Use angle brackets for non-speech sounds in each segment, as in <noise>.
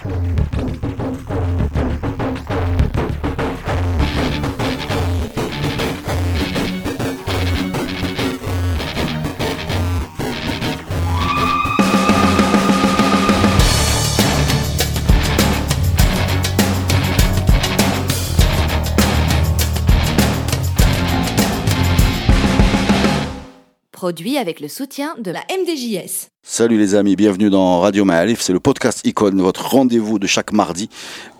Thank you. Produit avec le soutien de la MDJS. Salut les amis, bienvenue dans Radio Maalif, c'est le podcast Icône, votre rendez-vous de chaque mardi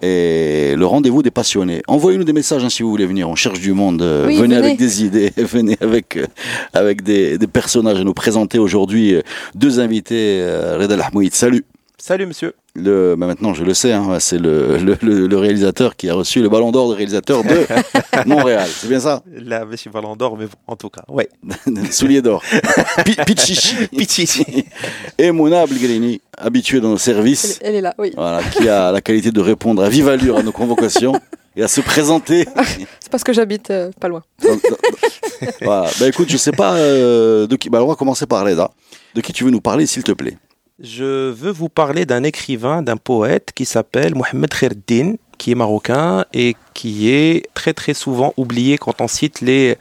et le rendez-vous des passionnés. Envoyez-nous des messages hein, si vous voulez venir, on cherche du monde, euh, Oui, venez, venez. avec des idées, <laughs> venez avec, euh, avec des, des personnages à nous présenter aujourd'hui. euh, deux invités, euh, Reda salut. Salut monsieur. Le, bah maintenant je le sais, hein, c'est le, le, le- le réalisateur qui a reçu le ballon d'or de réalisateur de <laughs> Montréal, c'est bien ça? Là, monsieur Ballon d'Or, mais bon, en tout cas, ouais. <laughs> Soulier d'or. Pi- Pichichi. <laughs> Pichichi. Et Mouna Abdelgrini, habitué dans nos services. Elle est là, oui. Voilà, qui a la qualité de répondre à vive allure à nos convocations et à se présenter. C'est parce que j'habite euh, pas loin. dans- dans- voilà. Bah écoute, je sais pas euh, de qui. Bah, on va commencer par Reda. De qui tu veux nous parler, s'il te plaît? Je veux vous parler d'un écrivain, d'un poète qui s'appelle Mohamed Khairdin, qui est marocain et qui est très très souvent oublié quand on cite les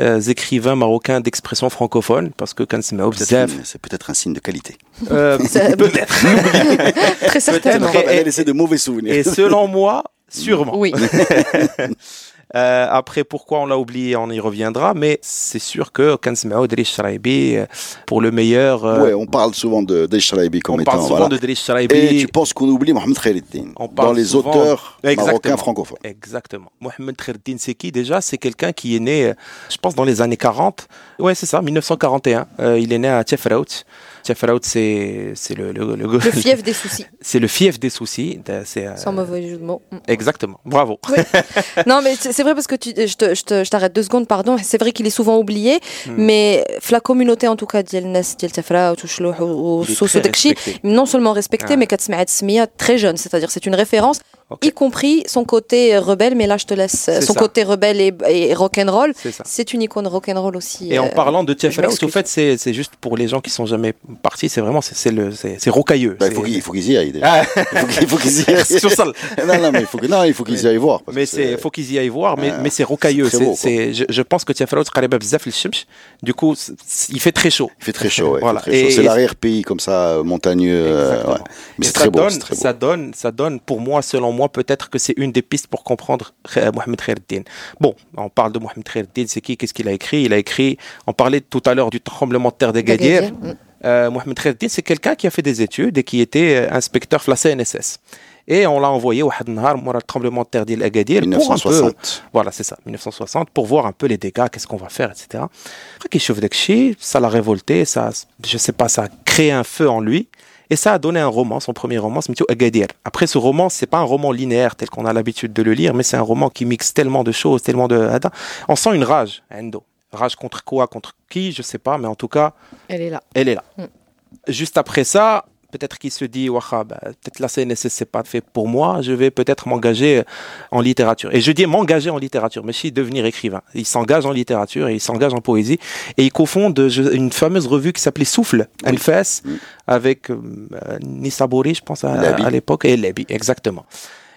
euh, écrivains marocains d'expression francophone, parce que quand c'est C'est peut-être un signe de qualité. euh, <laughs> peut-être. Très certainement. Peut-être. Laissé de mauvais souvenirs. Et selon moi, sûrement. Oui. <laughs> Euh, après, pourquoi on l'a oublié, on y reviendra, mais c'est sûr que c'est Drish Sharaibi, euh, pour le meilleur, euh, Ouais, on parle souvent de d'Eshraibi comme on étant. parle souvent voilà. de Drish Et Sharaibi. tu penses qu'on oublie Mohamed Khaireddin On parle dans les souvent- auteurs Exactement. marocains francophones. Exactement. Mohamed Khairdin, c'est qui déjà? C'est quelqu'un qui est né, euh, je pense, dans les années 40. Ouais, c'est ça, 1941. Euh, il est né à Tchefraout. Tchefraout, c'est c'est le, le, le, Le fief <laughs> des soucis, c'est le fief des soucis. Euh, sans mauvais jeu de mots. Mm. exactement. Bravo. <laughs> Non, mais c'est c'est vrai parce que tu, je, t'arrête deux secondes, pardon. C'est vrai qu'il est souvent oublié, mais la communauté en tout cas non seulement respectée, mais très jeune. C'est-à-dire c'est une référence. Y compris son côté euh, rebelle, mais là je te laisse. Euh, son côté rebelle et, et rock'n'roll, c'est une icône rock'n'roll aussi. Et en euh, parlant de Tiff fait, c'est juste pour les gens qui sont jamais partis, c'est vraiment c'est rocailleux. Bah, il faut qu'ils y aillent ah. Il faut qu'ils y <laughs> aillent. sur ça. <laughs> Non, non, mais il faut qu'ils y aillent voir. Parce mais il faut qu'ils y aillent voir, mais, ah, mais c'est rocailleux. C'est je, pense que Tiff Alex, du coup, il fait très chaud. Il fait très chaud, voilà. C'est l'arrière-pays comme ça, montagneux. Mais c'est très, beau. Ça donne, ça donne, pour moi, selon moi, peut-être que c'est une des pistes pour comprendre euh, Mohamed Khaireddin. Bon, on parle de Mohamed Khaireddin, c'est qui Qu'est-ce qu'il a écrit? Il a écrit, on parlait tout à l'heure du tremblement de terre d'Agadir. mm. Euh, Mohamed Khaireddin, c'est quelqu'un qui a fait des études et qui était euh, inspecteur de la CNSS. Et on l'a envoyé au Hadnhar, moi, le tremblement de terre d'Agadir, pour un peu, 1960. voilà, c'est ça, 1960, pour voir un peu les dégâts, qu'est-ce qu'on va faire, etc. Après qu'il chauffe ça l'a révolté, ça, je sais pas, ça a créé un feu en lui. Et ça a donné un roman, son premier roman, c'est Mithio Agadir. Après, ce roman, c'est pas un roman linéaire tel qu'on a l'habitude de le lire, mais c'est un roman qui mixe tellement de choses, tellement de. On sent une rage, Endo. Rage contre quoi Contre qui Je sais pas, mais en tout cas, Elle est là. elle est là. Mm. Juste après ça, peut-être qu'il se dit, Waha, bah, peut-être la CNSS, c'est pas fait pour moi, je vais peut-être m'engager en littérature. Et je dis m'engager en littérature, mais si devenir écrivain. Il s'engage en littérature et il s'engage en poésie. Et il cofonde une fameuse revue qui s'appelait Souffle, Oui. Mm. avec euh, je pense, à, à l'époque, et Lebi, exactement.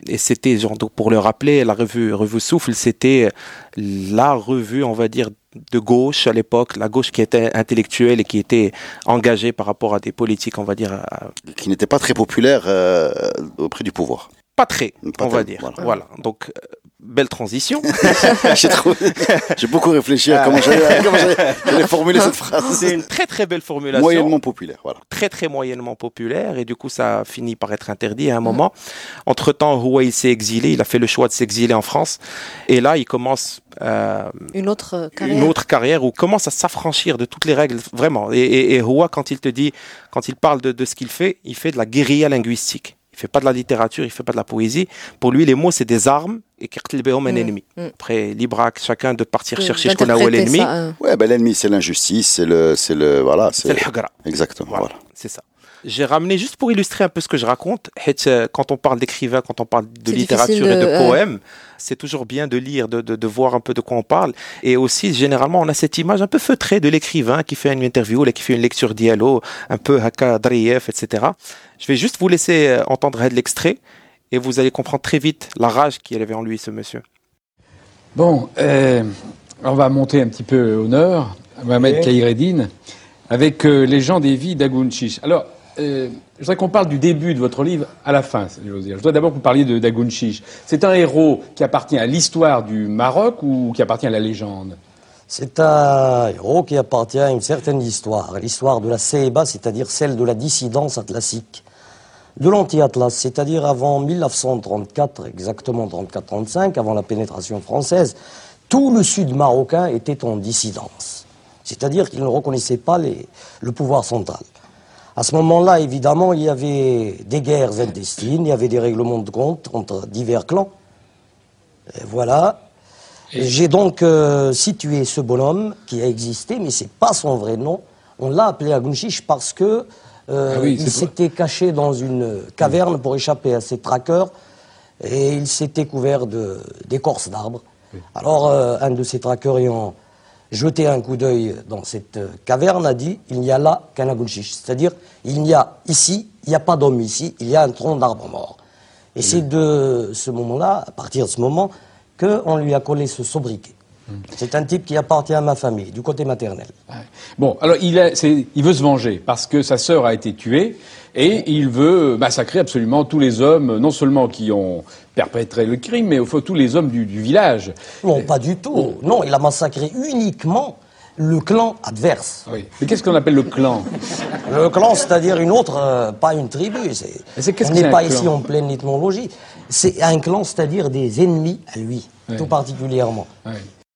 Et c'était, genre, donc, pour le rappeler, la revue, revue Souffle, c'était la revue, on va dire, de gauche à l'époque, la gauche qui était intellectuelle et qui était engagée par rapport à des politiques, on va dire, à- Qui n'était pas très populaire euh, auprès du pouvoir. pas très, Pas on va dire. voilà. Voilà. Donc, euh, belle transition. <laughs> J'ai trouvé- j'ai beaucoup réfléchi à comment j'allais comment j'allais- j'allais formuler cette phrase. C'est une très très belle formulation. Moyennement populaire, voilà. très très moyennement populaire et du coup ça a fini par être interdit à un moment. Entre temps, Huawei s'est exilé, il a fait le choix de s'exiler en France et là il commence euh, Une autre carrière. une autre carrière où il commence à s'affranchir de toutes les règles vraiment. Et, et, quand il te dit, quand il parle de, de ce qu'il fait, il fait de la guérilla linguistique il fait pas de la littérature, il fait pas de la poésie. Pour lui, les mots, c'est des armes et qu'il est un ennemi. Après, libre à chacun de partir chercher ce qu'on a où l'ennemi. Ouais, ben l'ennemi, c'est l'injustice, c'est le, c'est le, voilà, c'est. Exactement. Voilà. C'est ça. J'ai ramené, juste pour illustrer un peu ce que je raconte, euh, quand on parle d'écrivain, quand on parle de littérature et de poèmes, c'est toujours bien de lire, de, voir un peu de quoi on parle. Et aussi, généralement, on a cette image un peu feutrée de l'écrivain qui fait une interview, ou qui fait une lecture dialogue, un peu Haka, Dreyef, etc. Je vais juste vous laisser euh, entendre l'extrait et vous allez comprendre très vite la rage qu'il avait en lui, ce monsieur. Bon, euh, on va monter un petit peu au nord, Mohamed okay. Avec les gens des vies d'Agounchiche. Alors, euh, je voudrais qu'on parle du début de votre livre à la fin, je veux dire. Je dois d'abord que vous parliez de d'Agounchish. C'est un héros qui appartient à l'histoire du Maroc ou qui appartient à la légende? C'est un héros qui appartient à une certaine histoire, l'histoire de la Ceiba, c'est-à-dire celle de la dissidence atlassique, de l'anti-Atlas, c'est-à-dire avant 1934, exactement 34-35, avant la pénétration française, tout le sud marocain était en dissidence, c'est-à-dire qu'il ne reconnaissait pas le pouvoir central. À ce moment-là, évidemment, il y avait des guerres intestines, il y avait des règlements de compte entre divers clans. Et voilà. J'ai donc euh, situé ce bonhomme qui a existé, mais c'est pas son vrai nom. On l'a appelé Agunchish parce que euh, Ah oui, il s'était caché dans une caverne pour échapper à ses traqueurs et il s'était couvert d'écorces d'arbres. Alors, euh, un de ses traqueurs ayant jeté un coup d'œil dans cette euh, caverne a dit il n'y a là qu'un Agunchish. C'est-à-dire, il n'y a ici, il n'y a pas d'homme ici, il y a un tronc d'arbre mort. Et c'est de ce moment-là, à partir de ce moment, qu'on lui a collé ce sobriquet. C'est un type qui appartient à ma famille, du côté maternel. Ouais. Bon, alors il, a- c'est- il veut se venger parce que sa sœur a été tuée et il veut massacrer absolument tous les hommes, non seulement qui ont perpétré le crime, mais au fond tous les hommes du, du village. Non, pas du tout. Non, il a massacré uniquement le clan adverse. Oui. Mais qu'est-ce qu'on appelle le clan? Le clan, c'est-à-dire une autre, euh, pas une tribu. C'est, on n'est pas clan ici en pleine ethnologie. C'est un clan, c'est-à-dire des ennemis à lui, tout particulièrement.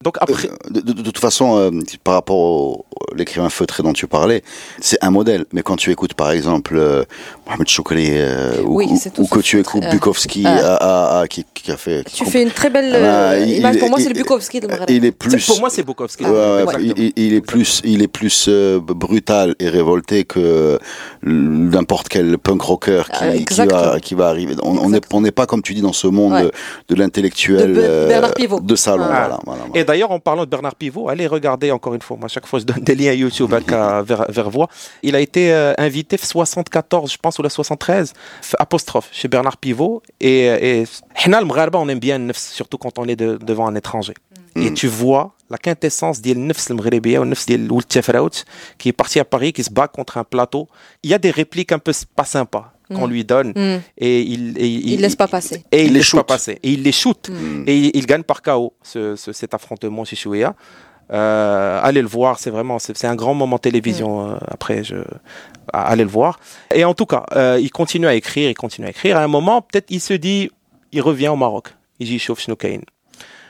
Donc après, Euh, De, de- de toute façon, euh, par rapport au au- l'écrivain feutré dont tu parlais, c'est un modèle. Mais quand tu écoutes, par exemple, euh, Mohamed Choukri, euh, ou, Oui, que tu écoutes euh, Bukowski, euh. à- à- à- qui, qui a fait... qui Tu comp- fais une très belle Ah, euh, image. il- Pour moi, c'est le Bukowski. Il est plus... pour moi, c'est Bukowski. Ouais, ouais, Ouais. il, est plus, il est plus euh, brutal et révolté que n'importe quel punk rocker qui, Ah, va, qui va arriver. On on n'est on n'est pas, comme tu dis, dans ce monde Ouais. de, de l'intellectuel De euh, salon. Ah. Voilà, voilà, voilà d'ailleurs, en parlant de Bernard Pivot, allez regarder encore une fois. Moi, chaque fois, je donne des liens YouTube à vers, vers voix. Il a été euh, invité 74, je pense, ou la 73, apostrophe, chez Bernard Pivot. Et, et on aime bien surtout quand on est devant un étranger. Mm. Et tu vois la quintessence des nefs ou nefs qui est parti à Paris, qui se bat contre un plateau. Il y a des répliques un peu pas sympas qu'on lui donne. Mm. Et il, et Il laisse pas passer. Et il, Il les shoot. passer. Et il les shoot. Et il, il gagne par KO ce, ce- cet affrontement chez Chouéa. Euh, allez le voir, c'est vraiment c'est c'est un grand moment télévision. euh, après, je allez le voir. Et en tout cas, euh, il continue à écrire, il continue à écrire. À un moment, peut-être, il se dit, il revient au Maroc. Il dit chauffe Snookain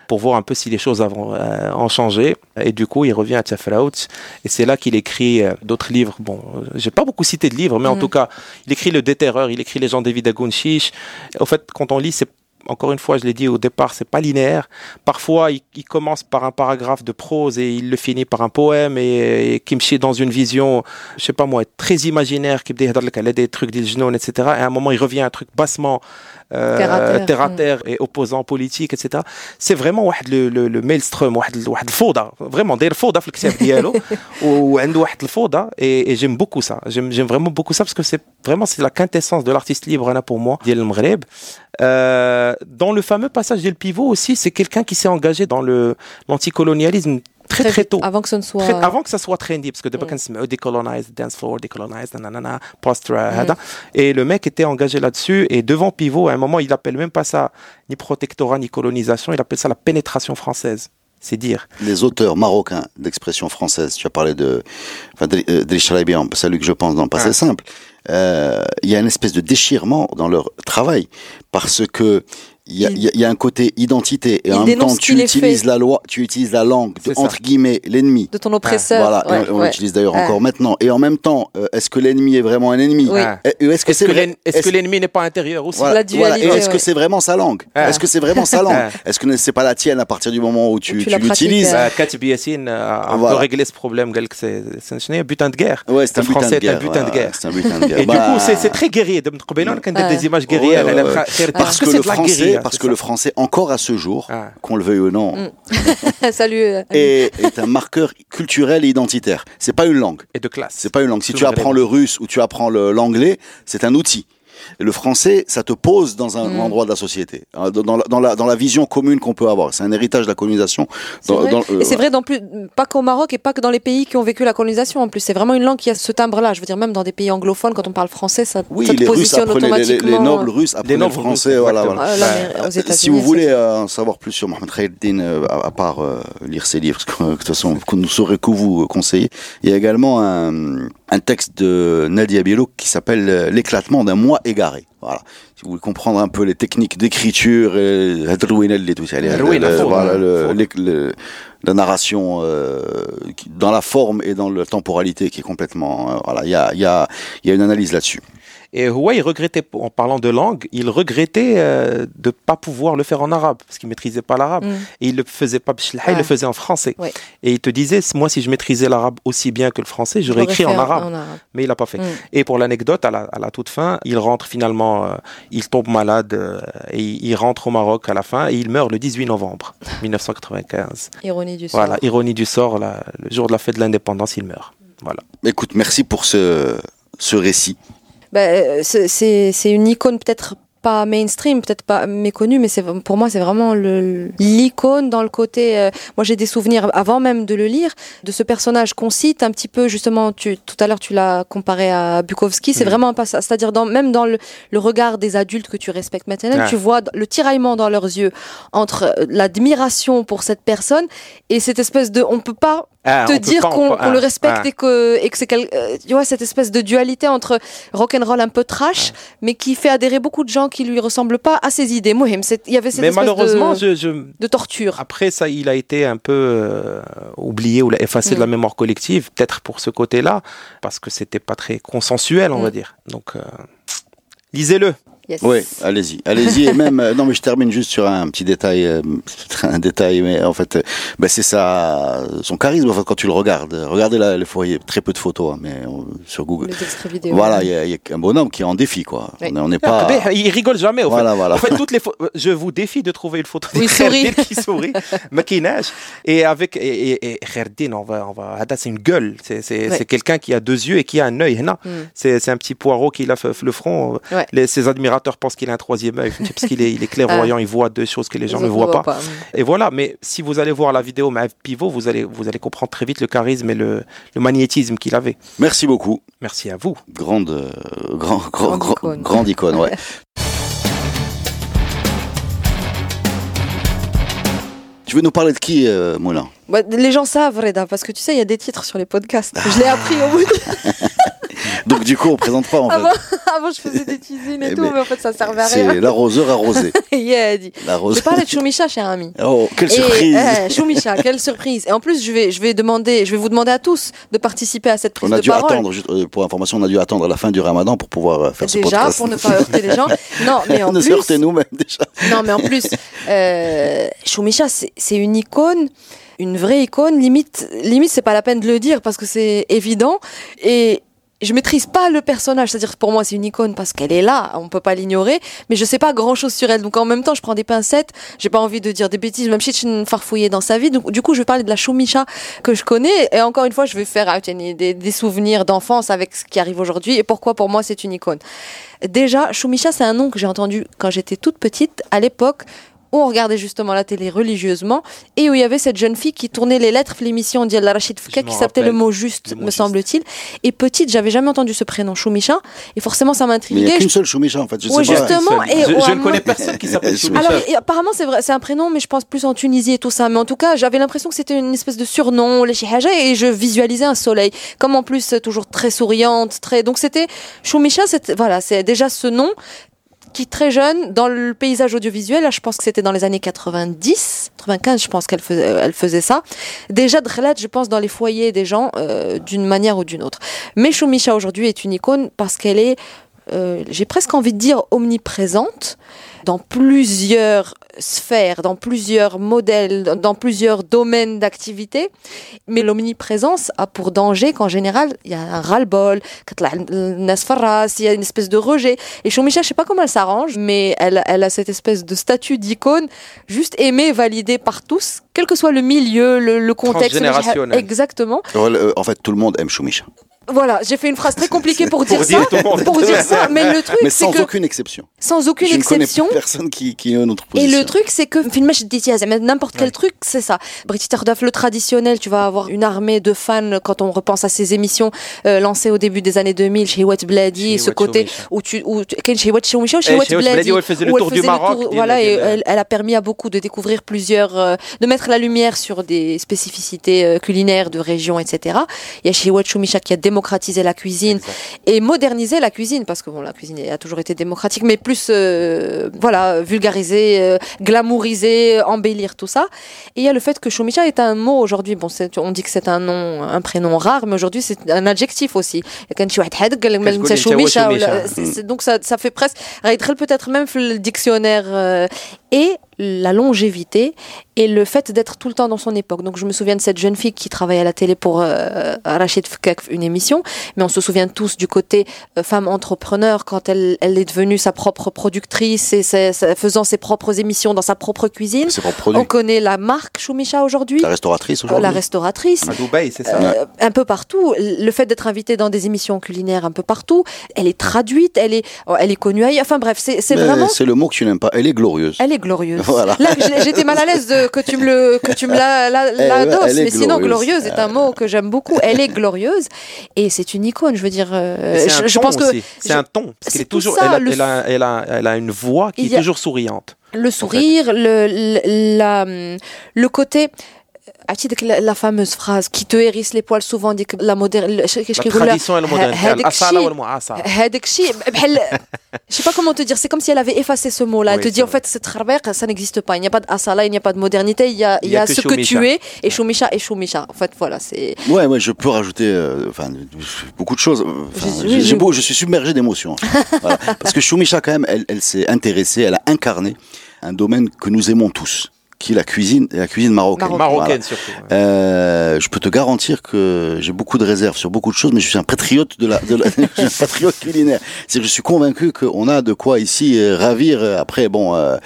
pour voir un peu si les choses euh, ont changé. Et du coup, il revient à Tafraout. Et c'est là qu'il écrit euh, d'autres livres. Bon, euh, j'ai pas beaucoup cité de livres, mais en Mhm. tout cas, il écrit Le Déterreur, il écrit Les gens David Agunshish. Au fait, quand on lit, c'est encore une fois, je l'ai dit au départ, c'est pas linéaire. Parfois, il, il commence par un paragraphe de prose et il le finit par un poème et, et chie dans une vision, je sais pas moi, très imaginaire, qui des trucs etc. Et à un moment, il revient à un truc bassement euh, euh, terre terre, à mm. terre et opposants politiques, etc. C'est vraiment le, le, le maelstrom, <laughs> le vraiment des fauda dans le dialo, ou et, et j'aime beaucoup ça. J'aime vraiment beaucoup ça parce que c'est vraiment c'est la quintessence de l'artiste libre là pour moi, Diel Mghreb. Euh, dans le fameux passage d'El Pivot aussi, c'est quelqu'un qui s'est engagé dans le l'anticolonialisme très très, tôt. Avant que ce ne soit. Très- avant que ça soit trendy, parce que d'abord, Mm. décolonize, dance floor, nanana, post hada. Et le mec était engagé là-dessus, et devant Pivot, à un moment, il appelle même pas ça ni protectorat, ni colonisation, il appelle ça la pénétration française. C'est dire. les auteurs marocains d'expression française, tu as parlé de enfin, Dri- euh, Driss Chalabian, c'est à lui que je pense dans Passé Ah. Simple, euh, il y a une espèce de déchirement dans leur travail parce que il y, y, a un côté identité et en même temps tu utilises la loi, tu utilises la langue entre guillemets l'ennemi de ton oppresseur. Voilà, on, l'utilise d'ailleurs ah. encore maintenant. Et en même temps, euh, est-ce que l'ennemi est vraiment un ennemi? Oui. Ah. Est-ce que c'est est -ce que l'ennemi n'est pas intérieur aussi? Voilà. voilà. Ah. Est-ce que c'est vraiment sa langue? Est-ce que c'est vraiment sa langue? Est-ce que c'est pas la tienne à partir du moment où tu, tu l'utilises? Katib Yassine a régler ce problème. C'est un butin de guerre. Ouais, c'est un français, c'est un butin de guerre. Et du bah. coup, c'est très guerrier. Quand des images guerrières, parce que c'est de la parce que ça. le français encore à ce jour, Ah. qu'on le veuille ou non, Mm. <laughs> Salut. euh, est, est un marqueur culturel et identitaire. C'est pas une langue. Et de classe. C'est pas une langue. Si tu apprends le russe ou tu apprends l'anglais, c'est un outil. Le français, ça te pose dans un Mm. endroit de la société, hein, dans, dans la, dans, la, dans la vision commune qu'on peut avoir. C'est un héritage de la colonisation. C'est Dans- vrai. dans- euh, et c'est vrai dans plus, pas qu'au Maroc et pas que dans les pays qui ont vécu la colonisation en plus. C'est vraiment une langue qui a ce timbre-là. Je veux dire, même dans des pays anglophones, quand on parle français, ça, Oui, ça te les Russes positionne apprenaient, les, les- les automatiquement. nobles russes apprenaient nobles le français. russes, voilà, euh, aux Euh, si vous voulez euh, en savoir plus sur Mohamed Khaïreddin, euh, à, à part euh, lire ses livres, parce que de toute façon, ne saurait que vous conseiller, il y a également un, un texte de Nadia Bielo qui s'appelle euh, L'éclatement d'un moi égaré. Voilà. Si vous voulez comprendre un peu les techniques d'écriture, la narration euh, dans la forme et dans la temporalité qui est complètement... euh, voilà, il y a, il y, a, il y a une analyse là-dessus. Et Huawei, il regrettait, en parlant de langue, il regrettait euh, de pas pouvoir le faire en arabe, parce qu'il maîtrisait pas l'arabe. Mm. Et il le faisait pas il le faisait en français. Ouais. Et il te disait, moi, si je maîtrisais l'arabe aussi bien que le français, j'aurais écrit en arabe. en arabe. Mais il l'a pas fait. Mm. Et pour l'anecdote, à la, à la toute fin, il rentre finalement, euh, il tombe malade, euh, et il, rentre au Maroc à la fin, et il meurt le 18 novembre <laughs> 1995. Ironie du sort. Voilà, ironie du sort, le jour de la fête de l'indépendance, il meurt. Voilà. Écoute, merci pour ce, ce récit. Bah, euh, c'est- une icône peut-être pas mainstream, peut-être pas méconnue, mais c'est pour moi c'est vraiment l'icône dans le côté. euh, moi j'ai des souvenirs avant même de le lire de ce personnage qu'on cite un petit peu justement. Tu, tout à l'heure tu l'as comparé à Bukowski, c'est Mhm. vraiment pas ça. C'est-à-dire dans, même dans le, le regard des adultes que tu respectes maintenant, Ah. tu vois le tiraillement dans leurs yeux entre euh, l'admiration pour cette personne et cette espèce de, on peut pas Ah, te dire qu'on on- qu'on le ah, respecte ah. et que, et que c'est euh, tu vois cette espèce de dualité entre rock'n'roll un peu trash mais qui fait adhérer beaucoup de gens qui lui ressemblent pas à ses idées Mohim il y avait cette Mais espèce malheureusement, de, je, je- de torture Après, ça, il a été un peu euh, oublié ou effacé de la Mm. mémoire collective, peut-être pour ce côté-là, parce que c'était pas très consensuel, on Mm. va dire. Donc, euh, lisez-le. Yes. Oui, allez-y, allez-y. Et même, euh, non, mais je termine juste sur un petit détail, euh, <laughs> un détail, mais en fait, euh, ben, c'est ça, son charisme. En fait, quand tu le regardes, regardez là, le foyer, très peu de photos, hein, mais euh, sur Google. les extraits vidéo Voilà, il y, a- il y a un bonhomme qui est en défi, quoi. Oui. On est- On n'est pas. Ah, il rigole jamais. au fait. Voilà, voilà. En fait, toutes les je vous défie de trouver une photo de il sourit. Kherdin qui sourit, maquinage. Et avec et, et, Kherdin, on va, on va, Hada, c'est une gueule. C'est, c'est, Ouais. c'est quelqu'un qui a deux yeux et qui a un œil. hein. Mm. C'est, c'est un petit poireau qui a fait le front. Ouais. Les, ses admirateurs pensent qu'il a un troisième œil <laughs> parce qu'il est, il est clairvoyant. Il voit deux choses que les gens Les ne voient pas. Et voilà. Mais si vous allez voir la vidéo Maëv Pivot, vous allez, vous allez comprendre très vite le charisme et le, le magnétisme qu'il avait. Merci beaucoup. Merci à vous. Grande, euh, grand, grand, Grande grand- icône. grande icône, ouais. <laughs> Tu veux nous parler de qui, euh, Moulin? Bah, les gens savent Reda parce que tu sais il y a des titres sur les podcasts je l'ai appris au bout de... <laughs> Donc, du coup, on présente pas, en fait. avant, <laughs> avant je faisais des teasings et Eh tout mais en fait ça servait à rien C'est l'arroseur arrosé. <laughs> yeah, dit. je parlais de Choumicha cher ami Oh, quelle Et, surprise eh, Choumicha, quelle surprise. Et en plus, je vais, je vais demander, je vais vous demander à tous de participer à cette prise On a de dû parole. attendre, juste, euh, pour information, on a dû attendre la fin du ramadan pour pouvoir euh, faire ce Déjà, podcast. pour ne pas heurter les gens. <laughs> Non, mais en on plus, heurter nous-mêmes déjà. non, mais en plus, euh, Choumicha, c'est c'est une icône, une vraie icône. Limite, limite, c'est pas la peine de le dire parce que c'est évident. Et je maîtrise pas le personnage, c'est-à-dire pour moi c'est une icône parce qu'elle est là, on peut pas l'ignorer, mais je sais pas grand-chose sur elle. Donc en même temps, je prends des pincettes, j'ai pas envie de dire des bêtises, même si je suis farfouillée dans sa vie. Donc du coup, je vais parler de la Choumicha que je connais et encore une fois, je vais faire ah, des, des souvenirs d'enfance avec ce qui arrive aujourd'hui et pourquoi pour moi c'est une icône. Déjà, Choumicha, c'est un nom que j'ai entendu quand j'étais toute petite, à l'époque où on regardait justement la télé religieusement et où il y avait cette jeune fille qui tournait les lettres l'émission d'Yal Rachid Fouka qui s'appelait le mot juste, Le mot me semble-t-il. Et petite, j'avais jamais entendu ce prénom Choumicha et forcément ça Mais il n'y m'intriguait. a qu'une seule Choumicha en fait. Je Ouais, sais pas. justement, et je, ne connais personne qui s'appelle <laughs> Choumicha. Alors, et apparemment, c'est vrai, c'est un prénom, mais je pense plus en Tunisie et tout ça. Mais en tout cas, j'avais l'impression que c'était une espèce de surnom, les Chihaja, et je visualisais un soleil. Comme en plus, toujours très souriante, très. Donc c'était Choumicha, c'était, voilà, c'est déjà ce nom qui très jeune, dans le paysage audiovisuel, je pense que c'était dans les années 90, 95, je pense qu'elle faisait, euh, elle faisait ça. Déjà, Drhelat, je pense, dans les foyers des gens, euh, d'une manière ou d'une autre. Mais Choumicha aujourd'hui est une icône parce qu'elle est, euh, j'ai presque envie de dire, omniprésente dans plusieurs sphères, dans plusieurs modèles, dans plusieurs domaines d'activité. Mais l'omniprésence a pour danger qu'en général, il y a un ras-le-bol, il y a une espèce de rejet. Et Choumicha, je sais pas comment elle s'arrange, mais elle, elle a cette espèce de statut d'icône, juste aimée, validée par tous, quel que soit le milieu, le, le contexte. Transgénérationnel. Exactement. Euh, En fait, tout le monde aime Choumicha. Voilà, j'ai fait une phrase très compliquée pour dire Pour ça. dire monde. Pour dire ça, mais le truc, Mais sans que aucune exception. sans aucune je exception. ne connais personne qui, qui est une autre Et position. le truc, c'est que film je dis tiens, mais n'importe quel truc, c'est ça. British Tardaf, le traditionnel, tu vas avoir une armée de fans quand on repense à ces émissions euh, lancées au début des années 2000 chez Bladi, Chez ce côté où tu où chez ou chez Eh, Bladi, Bladi, où elle faisait le tour du Maroc, il voilà, a- et elle, elle a permis à beaucoup de découvrir plusieurs, euh, de mettre la lumière sur des spécificités euh, culinaires de régions, etc. Il y a chez Wat Choumicha qui a démocratiser la cuisine et moderniser la cuisine parce que bon, la cuisine a toujours été démocratique, mais plus euh, voilà vulgariser, euh, glamouriser, embellir tout ça. Et il y a le fait que Chomicha est un mot aujourd'hui. Bon, on dit que c'est un nom, un prénom rare, mais aujourd'hui c'est un adjectif aussi. Donc ça, ça fait presque peut-être même le dictionnaire euh, et la longévité et le fait d'être tout le temps dans son époque. Donc je me souviens de cette jeune fille qui travaillait à la télé pour euh, Rachid Fkak, une émission, mais on se souvient tous du côté euh, femme entrepreneur quand elle, elle est devenue sa propre productrice et faisant ses propres émissions dans sa propre cuisine. On connaît la marque Choumicha aujourd'hui, La restauratrice la aujourd'hui. restauratrice. À Dubaï, c'est ça. Euh, un peu partout. Le fait d'être invitée dans des émissions culinaires un peu partout, elle est traduite, elle est, oh, elle est connue ailleurs. Enfin bref, c'est vraiment. C'est le mot que tu n'aimes pas. Elle est glorieuse. Elle est glorieuse. Voilà. Là, j'ai- j'étais mal à l'aise que tu me le, que tu me la, la, elle est mais sinon glorieuse. est un mot que j'aime beaucoup. Elle est glorieuse et c'est une icône. Je veux dire, euh, je, un je ton pense que c'est un ton parce est tout toujours ça, elle, a, le- elle, a, elle, a, elle a une voix qui est a- toujours souriante. le sourire, le, le, la, le côté la fameuse phrase qui te hérisse les poils souvent dit que la moderne tradition et le moderne je ne sais pas comment te dire c'est comme si elle avait effacé ce mot là elle te dit en fait c'est ça n'existe pas. Il n'y a pas d'asala il n'y a pas de modernité il y a, ce que tu es et choumicha et choumicha. En fait voilà c'est ouais ouais je peux rajouter euh, enfin beaucoup de choses je suis submergé d'émotions <laughs> parce que choumicha quand même elle, elle s'est intéressée elle a incarné un domaine que nous aimons tous qui est la cuisine, et la cuisine marocaine. Marocaine. Surtout. ouais. Euh, je peux te garantir que j'ai beaucoup de réserves sur beaucoup de choses, mais je suis un patriote de la, de la <laughs> je suis un patriote culinaire. C'est que je suis convaincu qu'on a de quoi ici euh, ravir. Après, bon, euh,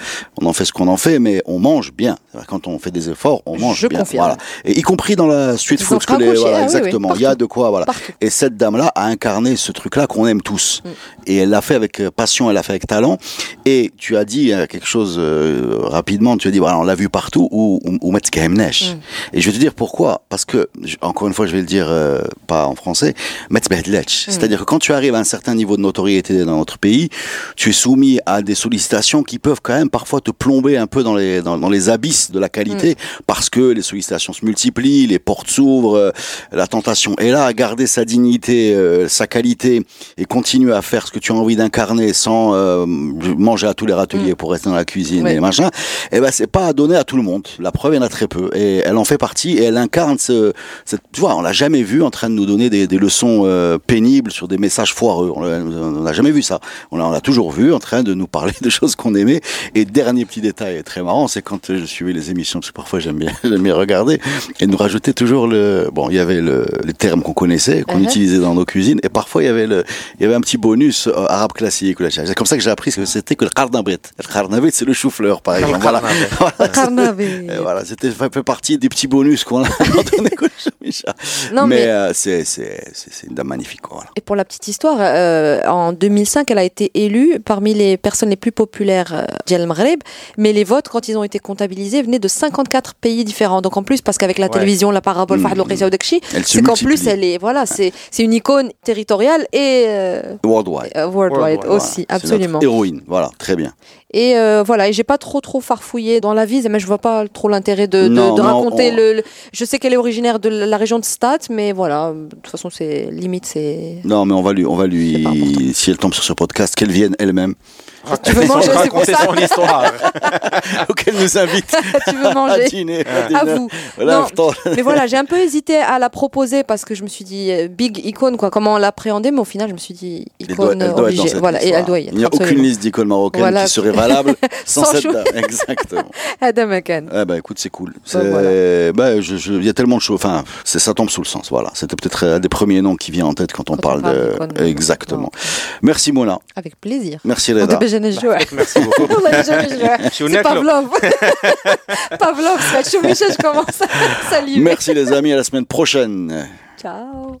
on en fait ce qu'on en fait, mais on mange bien. Quand on fait des efforts, on mange Je bien. confirme. Voilà. Et y compris dans la street food, que les- voilà, ah oui, oui, exactement. Il y a de quoi, voilà. partout Et cette dame-là a incarné ce truc-là qu'on aime tous. Mm. Et elle l'a fait avec euh, passion, elle l'a fait avec talent. Et tu as dit euh, quelque chose euh, rapidement, tu as dit, voilà, on l'a vu partout, ou, ou, Metz. Mm. Et je vais te dire pourquoi. Parce que, encore une fois, je vais le dire euh, pas en français, Metz. Mm. C'est-à-dire que quand tu arrives à un certain niveau de notoriété dans notre pays, tu es soumis à des sollicitations qui peuvent quand même parfois te plomber un peu dans les, dans, dans les abysses de la qualité, parce que les sollicitations se multiplient, les portes s'ouvrent, euh, la tentation est là, garder sa dignité, euh, sa qualité, et continuer à faire ce que tu as envie d'incarner sans manger à tous les râteliers pour rester dans la cuisine Ouais. et machin, eh ben c'est pas à tout le monde. La preuve, il y en a très peu, et elle en fait partie, et elle incarne ce, cette, tu vois, on l'a jamais vu en train de nous donner des, des leçons euh, pénibles sur des messages foireux. On n'a jamais vu ça. On l'a, toujours vu en train de nous parler <laughs> de choses qu'on aimait. Et dernier petit détail très marrant, c'est quand je suivais les émissions, parce que parfois j'aime bien, <laughs> j'aime bien regarder, et nous rajouter toujours le, bon, il y avait le, les termes qu'on connaissait, qu'on Uh-huh. utilisait dans nos cuisines, et parfois il y avait le, il y avait un petit bonus euh, arabe classique. C'est comme ça que j'ai appris ce que c'était que le karnabet. Le karnabet, c'est le chou-fleur, par exemple. Voilà. <laughs> Voilà, Carnavé. et voilà, c'était fait fait partie des petits bonus qu'on a donné au Choumicha. Non, mais mais- euh, c'est c'est une dame magnifique. Voilà. Et pour la petite histoire, euh, en 2005, elle a été élue parmi les personnes les plus populaires euh, d'El Maghreb, mais les votes, quand ils ont été comptabilisés, venaient de 54 pays différents. Donc en plus, parce qu'avec la Ouais. télévision, la parabole, Mm. Elle se c'est qu'en plus, elle est, voilà, c'est c'est une icône territoriale et euh, Worldwide. euh, worldwide Worldwide, Voilà. aussi, absolument. Héroïne, voilà, très bien. Et euh, voilà, et j'ai pas trop trop farfouillé dans la vie, mais je vois pas trop l'intérêt de, de, Non, de mais on- raconter on- le, le- Je sais qu'elle est originaire de la région de Stade, mais voilà, de toute façon, c'est limite, c'est. Non, mais on va lui, on va lui, si elle tombe sur ce podcast, qu'elle vienne elle-même Tu veux manger, c'est pour ça. son histoire. <laughs> auquel nous invite <laughs> tu veux à manger. dîner. À vous. Voilà, Non. Mais voilà, j'ai un peu hésité à la proposer parce que je me suis dit euh, big icône quoi, comment l'appréhender, mais au final je me suis dit icône doit obligée. Voilà, et elle doit y être. Il n'y a aucune liste d'icônes marocaines Voilà. qui serait <laughs> valable sans, Sans cette dame. Exactement. Adam Akan. Ah bah écoute, c'est cool. Bah, voilà. bah, je- je- il y a tellement de choses. Enfin, ça tombe sous le sens. Voilà. C'était peut-être un des premiers noms qui vient en tête quand on Quand on parle de. Exactement. Merci Mona. Avec plaisir. Merci Reda вже не <laughs> <laughs> C'est Pavlov. <laughs> Pavlov, c'est la je commence à saliver. Merci les amis, à la semaine prochaine. Ciao.